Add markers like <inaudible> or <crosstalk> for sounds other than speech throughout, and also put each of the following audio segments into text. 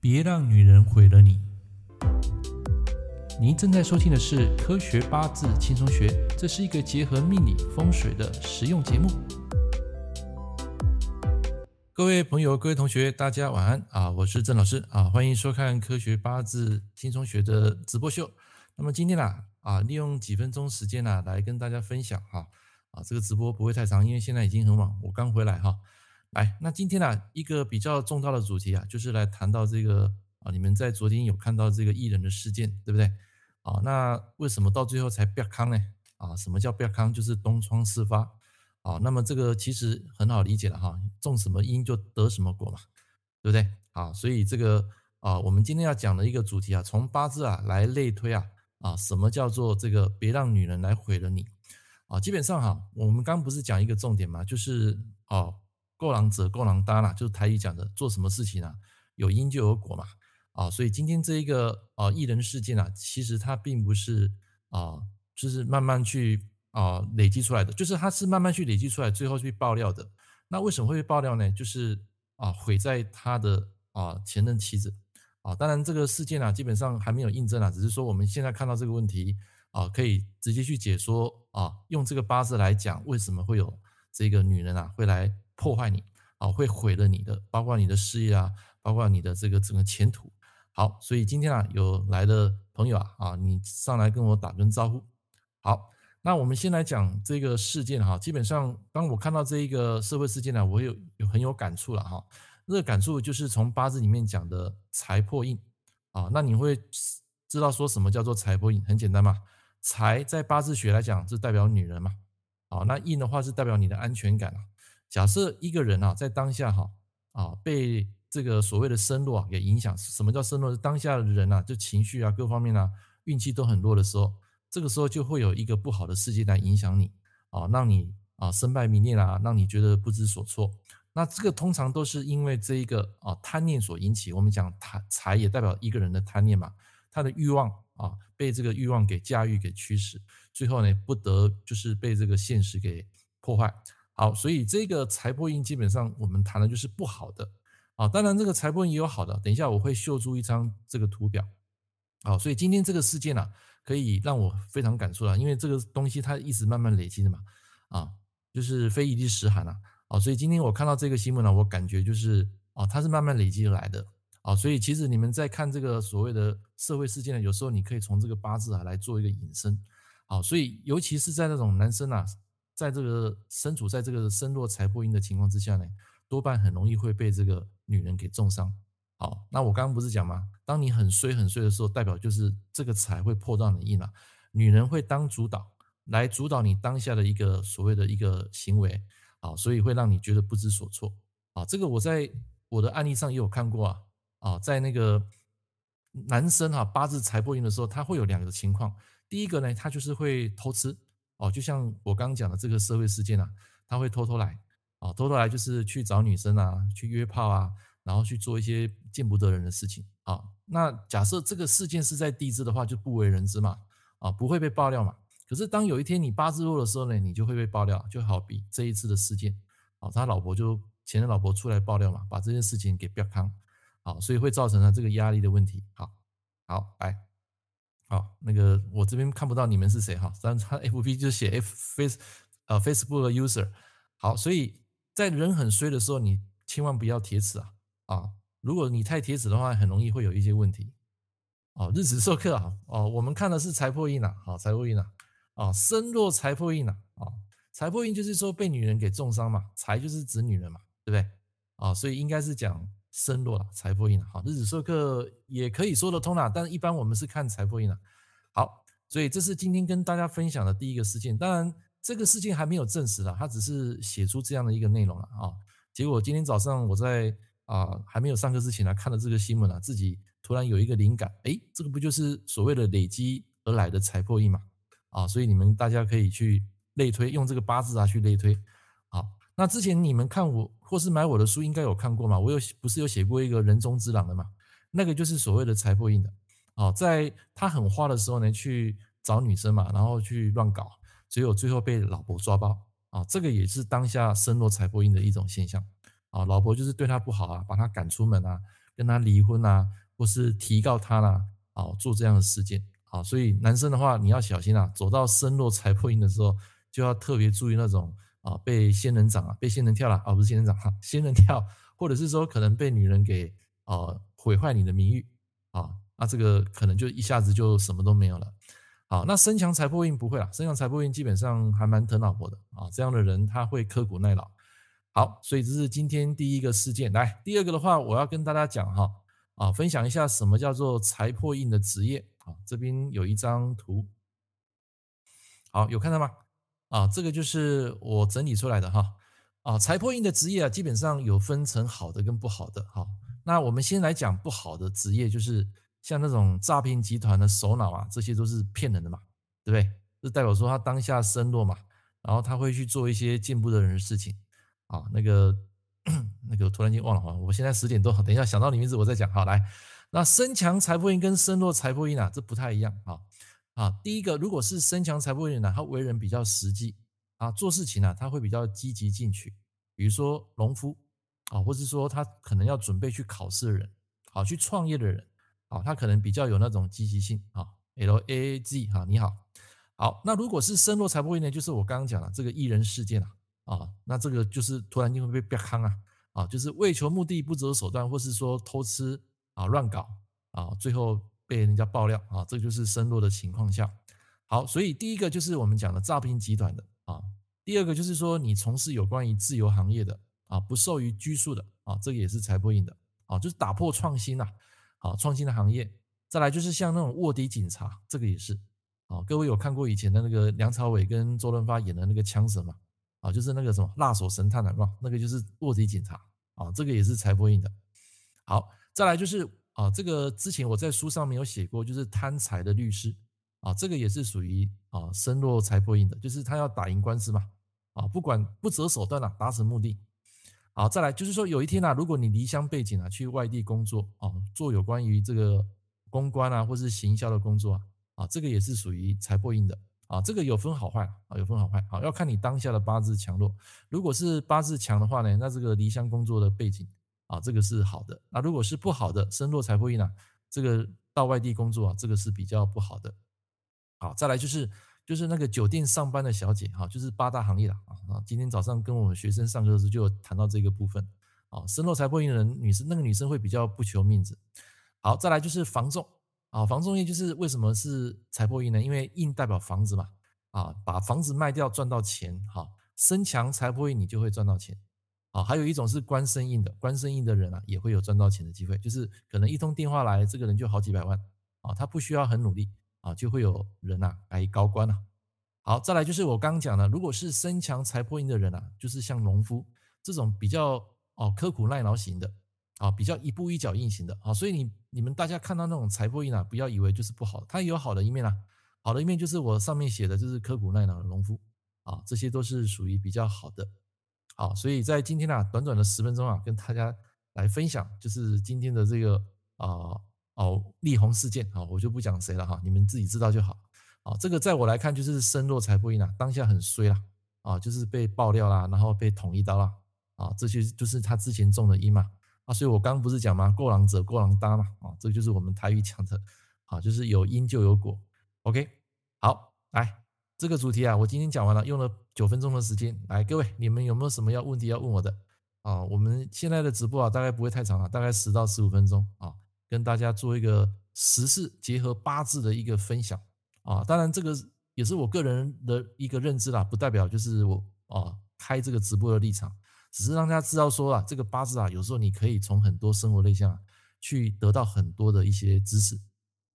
别让女人毁了你。您正在收听的是《科学八字轻松学》，这是一个结合命理风水的实用节目。各位朋友、各位同学，大家晚安啊！我是郑老师啊，欢迎收看《科学八字轻松学》的直播秀。那么今天呢啊，利用几分钟时间呢、来跟大家分享哈啊，这个直播不会太长，因为现在已经很晚，我刚回来哈。来，那今天呢、啊，一个比较重大的主题啊，就是来谈到这个啊，你们在昨天有看到这个艺人的事件，对不对？啊，那为什么到最后才变康呢？啊，什么叫变康？就是东窗事发。啊，那么这个其实很好理解了哈，种什么因就得什么果嘛，对不对？啊，所以这个啊，我们今天要讲的一个主题啊，从八字啊来类推啊，啊，什么叫做这个别让女人来毁了你？啊，基本上哈，我们刚不是讲一个重点嘛，就是啊。够狼者够狼搭啦，就是台语讲的，做什么事情啊，有因就有果嘛，啊，所以今天这一个啊艺人事件啊，其实它并不是啊，就是慢慢去啊累积出来的，就是它是慢慢去累积出来，最后去爆料的。那为什么会爆料呢？就是啊毁在他的啊前任妻子啊，当然这个事件啊基本上还没有印证啊，只是说我们现在看到这个问题啊，可以直接去解说啊，用这个八字来讲，为什么会有这个女人啊会来。破坏你啊，会毁了你的，包括你的事业啊，包括你的这个整个前途。好，所以今天啊，有来的朋友啊，啊，你上来跟我打声招呼。好，那我们先来讲这个事件哈。基本上，当我看到这一个社会事件呢，我有有很有感触了哈。这个感触就是从八字里面讲的财破印啊。那你会知道说什么叫做财破印？很简单嘛，财在八字学来讲是代表女人嘛。好，那印的话是代表你的安全感啊。假设一个人啊，在当下哈啊被这个所谓的身弱啊给影响，什么叫身弱？是当下的人啊，就情绪啊各方面啊运气都很弱的时候，这个时候就会有一个不好的事件来影响你啊，让你啊身败名裂啊，让你觉得不知所措。那这个通常都是因为这一个啊贪念所引起。我们讲贪财也代表一个人的贪念嘛，他的欲望啊被这个欲望给驾驭给驱使，最后呢不得就是被这个现实给破坏。好，所以这个财破印基本上我们谈的就是不好的啊。当然，这个财破印也有好的。等一下我会秀出一张这个图表。好，所以今天这个事件呢、可以让我非常感触啊，因为这个东西它一直慢慢累积的嘛，啊，就是非一日之寒啊。啊，所以今天我看到这个新闻呢，我感觉就是啊，它是慢慢累积而来的。啊，所以其实你们在看这个所谓的社会事件呢，有时候你可以从这个八字啊来做一个引申。啊，所以尤其是在那种男生啊。在这个身处在这个身弱财破印的情况之下呢，多半很容易会被这个女人给重伤。好，那我刚刚不是讲吗？当你很衰很衰的时候，代表就是这个财会破到你印了。女人会当主导，来主导你当下的一个所谓的一个行为，啊，所以会让你觉得不知所措。啊，这个我在我的案例上也有看过啊。啊，在那个男生哈八字财破印的时候，他会有两个情况。第一个呢，他就是会偷吃。哦，就像我刚刚讲的这个社会事件啊，他会偷偷来，啊，偷偷来就是去找女生啊，去约炮啊，然后去做一些见不得人的事情啊。那假设这个事件是在地支的话，就不为人知嘛，啊，不会被爆料嘛。可是当有一天你八字弱的时候呢，你就会被爆料，就好比这一次的事件，啊，他老婆就前任老婆出来爆料嘛，把这件事情给曝光，啊，所以会造成了这个压力的问题。好，好，来。好，那个我这边看不到你们是谁哈，但他 FB 就写 F Face 呃 Facebook 的 user。好，所以在人很衰的时候，你千万不要铁齿啊啊！如果你太铁齿的话，很容易会有一些问题。哦，日子授课啊，哦，我们看的是财破印呐，好，财破印呐，啊，身弱财破印呐，啊，财破印就是说被女人给重伤嘛，财就是指女人嘛，对不对？啊，所以应该是讲。身弱了，财破印了。好，日子授课也可以说得通啦，但是一般我们是看财破印了。好，所以这是今天跟大家分享的第一个事件。当然，这个事件还没有证实了，它只是写出这样的一个内容了啊。结果今天早上我在啊还没有上课之前呢，看了这个新闻啊，自己突然有一个灵感，诶，这个不就是所谓的累积而来的财破印嘛？啊，所以你们大家可以去类推，用这个八字啊去类推。那之前你们看我。或是买我的书应该有看过嘛？我有不是有写过一个人中之狼的嘛？那个就是所谓的财破印的，哦，在他很花的时候呢，去找女生嘛，然后去乱搞，结果最后被老婆抓包啊，这个也是当下身弱财破印的一种现象啊，老婆就是对他不好啊，把他赶出门啊，跟他离婚啊，或是提告他啦，啊，做这样的事件，啊，所以男生的话你要小心啊，走到身弱财破印的时候，就要特别注意那种啊被仙人掌啊，被仙人跳了啊，不是仙人掌哈，仙人跳，或者是说可能被女人给啊毁坏你的名誉啊，那这个可能就一下子就什么都没有了。好，那身强财破印不会啦，身强财破印基本上还蛮疼老婆的啊，这样的人他会刻苦耐劳。好，所以这是今天第一个事件。来，第二个的话，我要跟大家讲哈，啊，分享一下什么叫做财破印的职业。啊，这边有一张图，好，有看到吗？啊，这个就是我整理出来的哈。啊，财破印的职业啊，基本上有分成好的跟不好的。哈，那我们先来讲不好的职业，就是像那种诈骗集团的首脑啊，这些都是骗人的嘛，对不对？就代表说他当下身弱嘛，然后他会去做一些见不得人的事情。啊，那个 <clears throat> 那个，突然间忘了哈，我现在十点多，等一下想到你名字我再讲。好，来，那身强财破印跟身弱财破印啊，这不太一样啊。啊，第一个，如果是身强财破印呢，他为人比较实际啊，做事情呢，他会比较积极进取。比如说农夫啊，或者说他可能要准备去考试的人，好，去创业的人，啊，他可能比较有那种积极性啊。L A A G 哈，你好，好，那如果是身弱财破印呢，就是我刚刚讲的这个艺人事件啊。啊，那这个就是突然间会被逼坑啊，啊，就是为求目的不择手段，或是说偷吃啊、乱搞啊，最后被人家爆料啊，这就是身弱的情况下。好，所以第一个就是我们讲的诈骗集团的啊，第二个就是说你从事有关于自由行业的啊，不受于拘束的啊，这个也是财破印的啊，就是打破创新呐，啊，创新的行业。再来就是像那种卧底警察，这个也是啊，各位有看过以前的那个梁朝伟跟周润发演的那个枪神吗？啊，就是那个什么辣手神探的，是吧？那个就是卧底警察啊，这个也是财破印的。好，再来就是啊，这个之前我在书上面有写过，就是贪财的律师啊，这个也是属于啊身弱财破印的，就是他要打赢官司嘛啊，不管不择手段啊，达成目的。好，再来就是说有一天啊，如果你离乡背井啊，去外地工作啊，做有关于这个公关啊，或是行销的工作啊，啊，这个也是属于财破印的。啊，这个有分好坏啊，有分好坏啊，要看你当下的八字强弱。如果是八字强的话呢，那这个离乡工作的背景啊，这个是好的。那如果是不好的，身弱财破印呢，这个到外地工作啊，这个是比较不好的。好，再来就是就是那个酒店上班的小姐哈，就是八大行业了啊。今天早上跟我们学生上课的时候就谈到这个部分啊，身弱财破印的人，女生那个女生会比较不求面子。好，再来就是房仲。啊，房仲业就是为什么是财破印呢？因为印代表房子嘛，啊，把房子卖掉赚到钱，哈，身强财破印你就会赚到钱，啊，还有一种是官身印的，官身印的人啊也会有赚到钱的机会，就是可能一通电话来，这个人就好几百万，啊，他不需要很努力，啊，就会有人啊来高官啊。好，再来就是我刚刚讲的，如果是身强财破印的人啊，就是像农夫这种比较哦刻苦耐劳型的。啊，比较一步一脚印型的啊，所以你你们大家看到那种财破印啊，不要以为就是不好，它也有好的一面啊。好的一面就是我上面写的，就是刻苦耐劳的农夫啊，这些都是属于比较好的。好，所以在今天啊，短短的十分钟啊，跟大家来分享，就是今天的这个啊哦力宏事件啊，我就不讲谁了哈，你们自己知道就好。啊，这个在我来看就是身弱财破印啊，当下很衰啦啊，就是被爆料啦，然后被捅一刀啦啊，这些就是他之前种的因嘛。啊，所以我刚不是讲吗？过人者过人担嘛，啊，这就是我们台语讲的，啊，就是有因就有果。OK，好，来这个主题啊，我今天讲完了，用了九分钟的时间。来，各位，你们有没有什么要问题要问我的？啊，我们现在的直播啊，大概不会太长了，大概十到十五分钟啊，跟大家做一个时事结合八字的一个分享啊。当然，这个也是我个人的一个认知啦，不代表就是我啊开这个直播的立场。只是让大家知道说啊，这个八字啊，有时候你可以从很多生活类象啊，去得到很多的一些知识，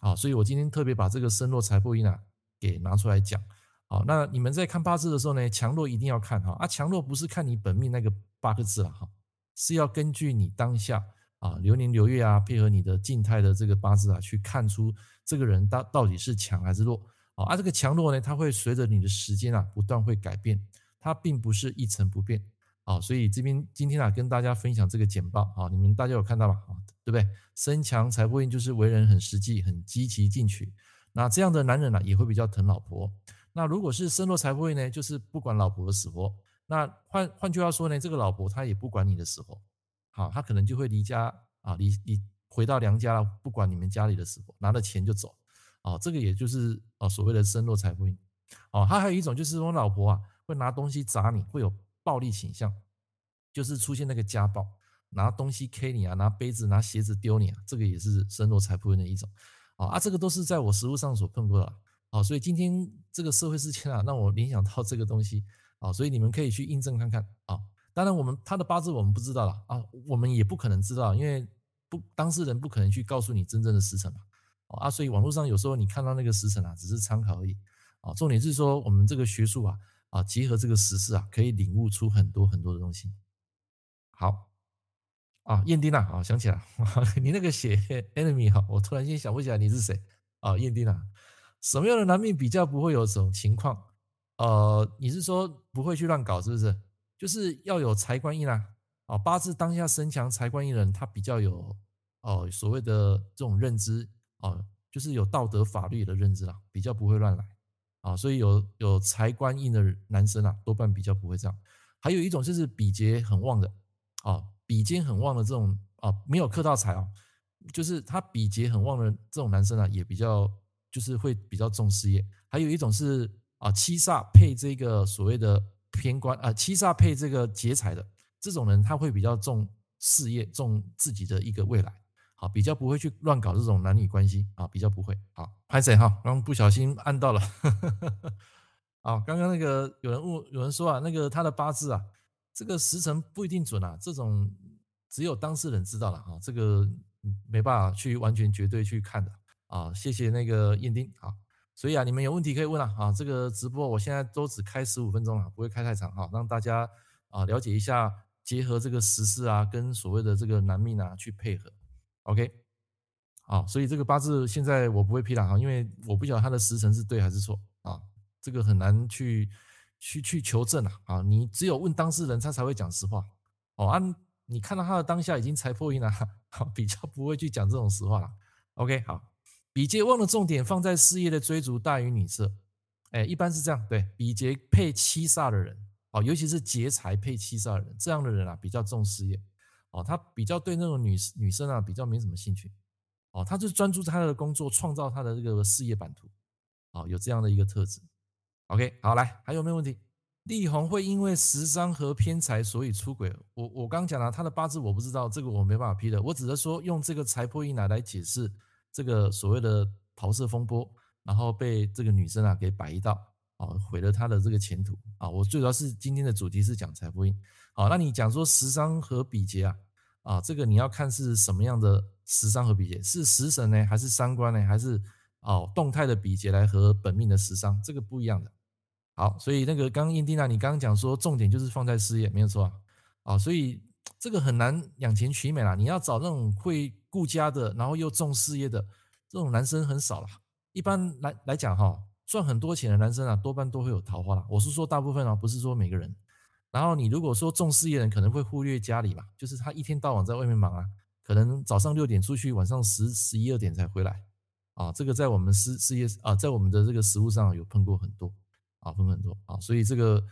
啊，所以我今天特别把这个身弱财破印啊给拿出来讲，好，那你们在看八字的时候呢，强弱一定要看哈，啊，强弱不是看你本命那个八个字了哈，是要根据你当下啊流年流月啊，配合你的静态的这个八字啊，去看出这个人到到底是强还是弱，啊，这个强弱呢，它会随着你的时间啊不断会改变，它并不是一成不变。好，所以这边今天啊，跟大家分享这个简报啊，你们大家有看到吗？啊，对不对？身强财破印就是为人很实际、很积极进取。那这样的男人呢，也会比较疼老婆。那如果是身弱财不运呢，就是不管老婆的死活。那换换句话说呢，这个老婆她也不管你的死活。好，她可能就会离家啊，离离回到娘家了，不管你们家里的死活，拿了钱就走，啊，这个也就是啊所谓的身弱财不运，哦，他还有一种就是我老婆啊会拿东西砸你，会有暴力倾向，就是出现那个家暴，拿东西 K 你啊，拿杯子拿鞋子丢你啊，这个也是身弱财破印的一种，啊，这个都是在我实务上所碰过的，好，所以今天这个社会事件啊，让我联想到这个东西，啊，所以你们可以去印证看看，啊。当然，我们他的八字我们不知道了啊，我们也不可能知道，因为不当事人不可能去告诉你真正的时辰嘛，啊，所以网络上有时候你看到那个时辰啊，只是参考而已啊。重点是说我们这个学术啊啊，结合这个时事啊，可以领悟出很多很多的东西。好啊，燕丁娜，啊，想起来，<laughs> 你那个写 enemy 哈，我突然间想不起来你是谁啊，燕丁娜，什么样的男命比较不会有这种情况？呃，你是说不会去乱搞是不是？就是要有财官印啊，啊，八字当下身强财官印的人，他比较有哦所谓的这种认知啊，就是有道德法律的认知啦，比较不会乱来啊，所以有有财官印的男生啊，多半比较不会这样。还有一种就是比劫很旺的啊，比肩很旺的这种啊，没有克到财啊，就是他比劫很旺的这种男生啊，也比较就是会比较重事业。还有一种是啊，七煞配这个所谓的。偏官啊，七煞配这个劫财的这种人，他会比较重事业，重自己的一个未来，好，比较不会去乱搞这种男女关系啊，比较不会。好，拍谁哈？刚不小心按到了。<laughs> 啊，刚刚那个有人问，有人说啊，那个他的八字啊，这个时辰不一定准啊，这种只有当事人知道了啊，这个没办法去完全绝对去看的啊。谢谢那个燕丁，啊。所以啊，你们有问题可以问啊！啊，这个直播我现在都只开十五分钟了，不会开太长哈，让大家啊了解一下，结合这个时事啊，跟所谓的这个男命啊去配合。OK，好，所以这个八字现在我不会批了哈，因为我不晓得他的时辰是对还是错啊，这个很难去去去求证啊。啊，你只有问当事人，他才会讲实话。哦，啊，你看到他的当下已经财破印了，<laughs> 比较不会去讲这种实话了。OK，好。比劫旺的重点放在事业的追逐大于女色，哎，一般是这样。对，比劫配七煞的人，哦，尤其是劫财配七煞的人，这样的人啊，比较重事业，哦，他比较对那种女女生啊，比较没什么兴趣，哦，他就专注他的工作，创造他的这个事业版图，哦，有这样的一个特质。OK，好，来，还有没有问题？力宏会因为食伤和偏财所以出轨？我我刚讲了，他的八字我不知道，这个我没办法批的，我只是说用这个财破印来来解释。这个所谓的桃色风波，然后被这个女生啊给摆一道啊，毁了她的这个前途啊。我最主要是今天的主题是讲财富印，好，那你讲说食伤和比劫啊啊，这个你要看是什么样的食伤和比劫，是食神呢，还是三官呢，还是哦动态的比劫来和本命的食伤，这个不一样的。好，所以那个刚刚印第娜，你刚刚讲说重点就是放在事业，没有错啊，啊，所以这个很难两全其美啦，你要找那种会。顾家的，然后又重事业的这种男生很少了。一般来来讲，哈，赚很多钱的男生啊，多半都会有桃花了。我是说大部分啊，不是说每个人。然后你如果说重事业的人，可能会忽略家里嘛，就是他一天到晚在外面忙啊，可能早上六点出去，晚上十十一二点才回来啊。这个在我们事事业啊，在我们的这个实务上有碰过很多啊，碰很多啊。所以这个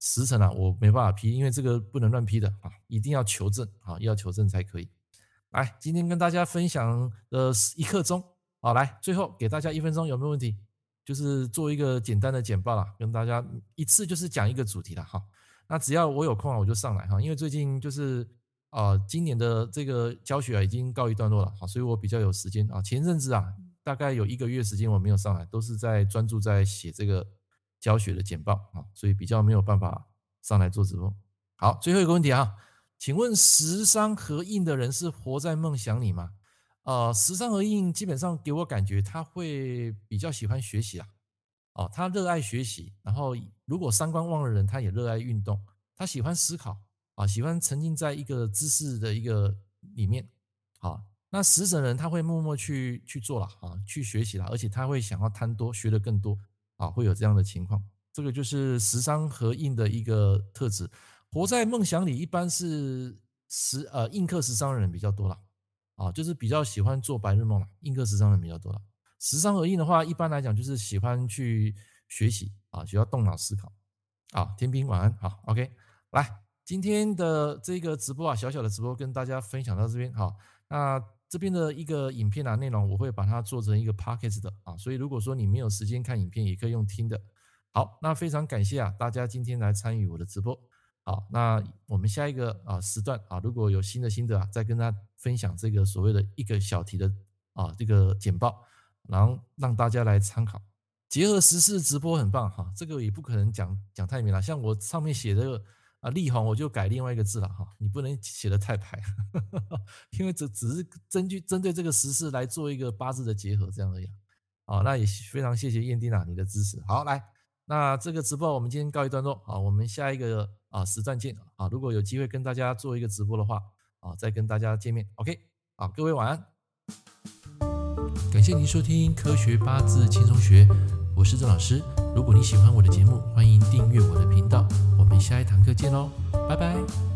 时辰啊，我没办法批，因为这个不能乱批的啊，一定要求证啊，要求证才可以。来，今天跟大家分享的一刻钟，好，来，最后给大家一分钟，有没有问题？就是做一个简单的简报啦，跟大家一次就是讲一个主题了哈。那只要我有空啊，我就上来哈，因为最近就是啊，今年的这个教学啊已经告一段落了，好，所以我比较有时间啊。前阵子啊，大概有一个月时间我没有上来，都是在专注在写这个教学的简报啊，所以比较没有办法上来做直播。好，最后一个问题啊。请问食伤合印的人是活在梦想里吗？呃，食伤合印基本上给我感觉他会比较喜欢学习啊，哦，他热爱学习，然后如果三观旺的人，他也热爱运动，他喜欢思考啊，喜欢沉浸在一个知识的一个里面，好，那食神人他会默默去去做了啊，去学习了，而且他会想要贪多，学得更多啊，会有这样的情况，这个就是食伤合印的一个特质。活在梦想里，一般是时呃印刻时尚的人比较多了，啊，就是比较喜欢做白日梦了，印刻时尚的人比较多了。食伤合印的话，一般来讲就是喜欢去学习啊，需要动脑思考。啊，天兵晚安，好，OK，来今天的这个直播啊，小小的直播跟大家分享到这边，好。那这边的一个影片啊内容，我会把它做成一个 podcast 的啊，所以如果说你没有时间看影片，也可以用听的。好，那非常感谢啊，大家今天来参与我的直播。好，那我们下一个啊时段啊，如果有新的心得啊，再跟大家分享这个所谓的一个小题的啊这个简报，然后让大家来参考。结合时事直播很棒哈，这个也不可能讲讲太明了，像我上面写的啊力宏，我就改另外一个字了哈，你不能写的太白，<laughs> 因为这只是根据针对这个时事来做一个八字的结合这样而已。好，那也非常谢谢燕丁啊你的支持。好，来。那这个直播我们今天告一段落啊，我们下一个啊实战见啊！如果有机会跟大家做一个直播的话啊，再跟大家见面。OK，好，各位晚安。感谢您收听科学八字轻松学，我是郑老师。如果你喜欢我的节目，欢迎订阅我的频道。我们下一堂课见喽，拜拜。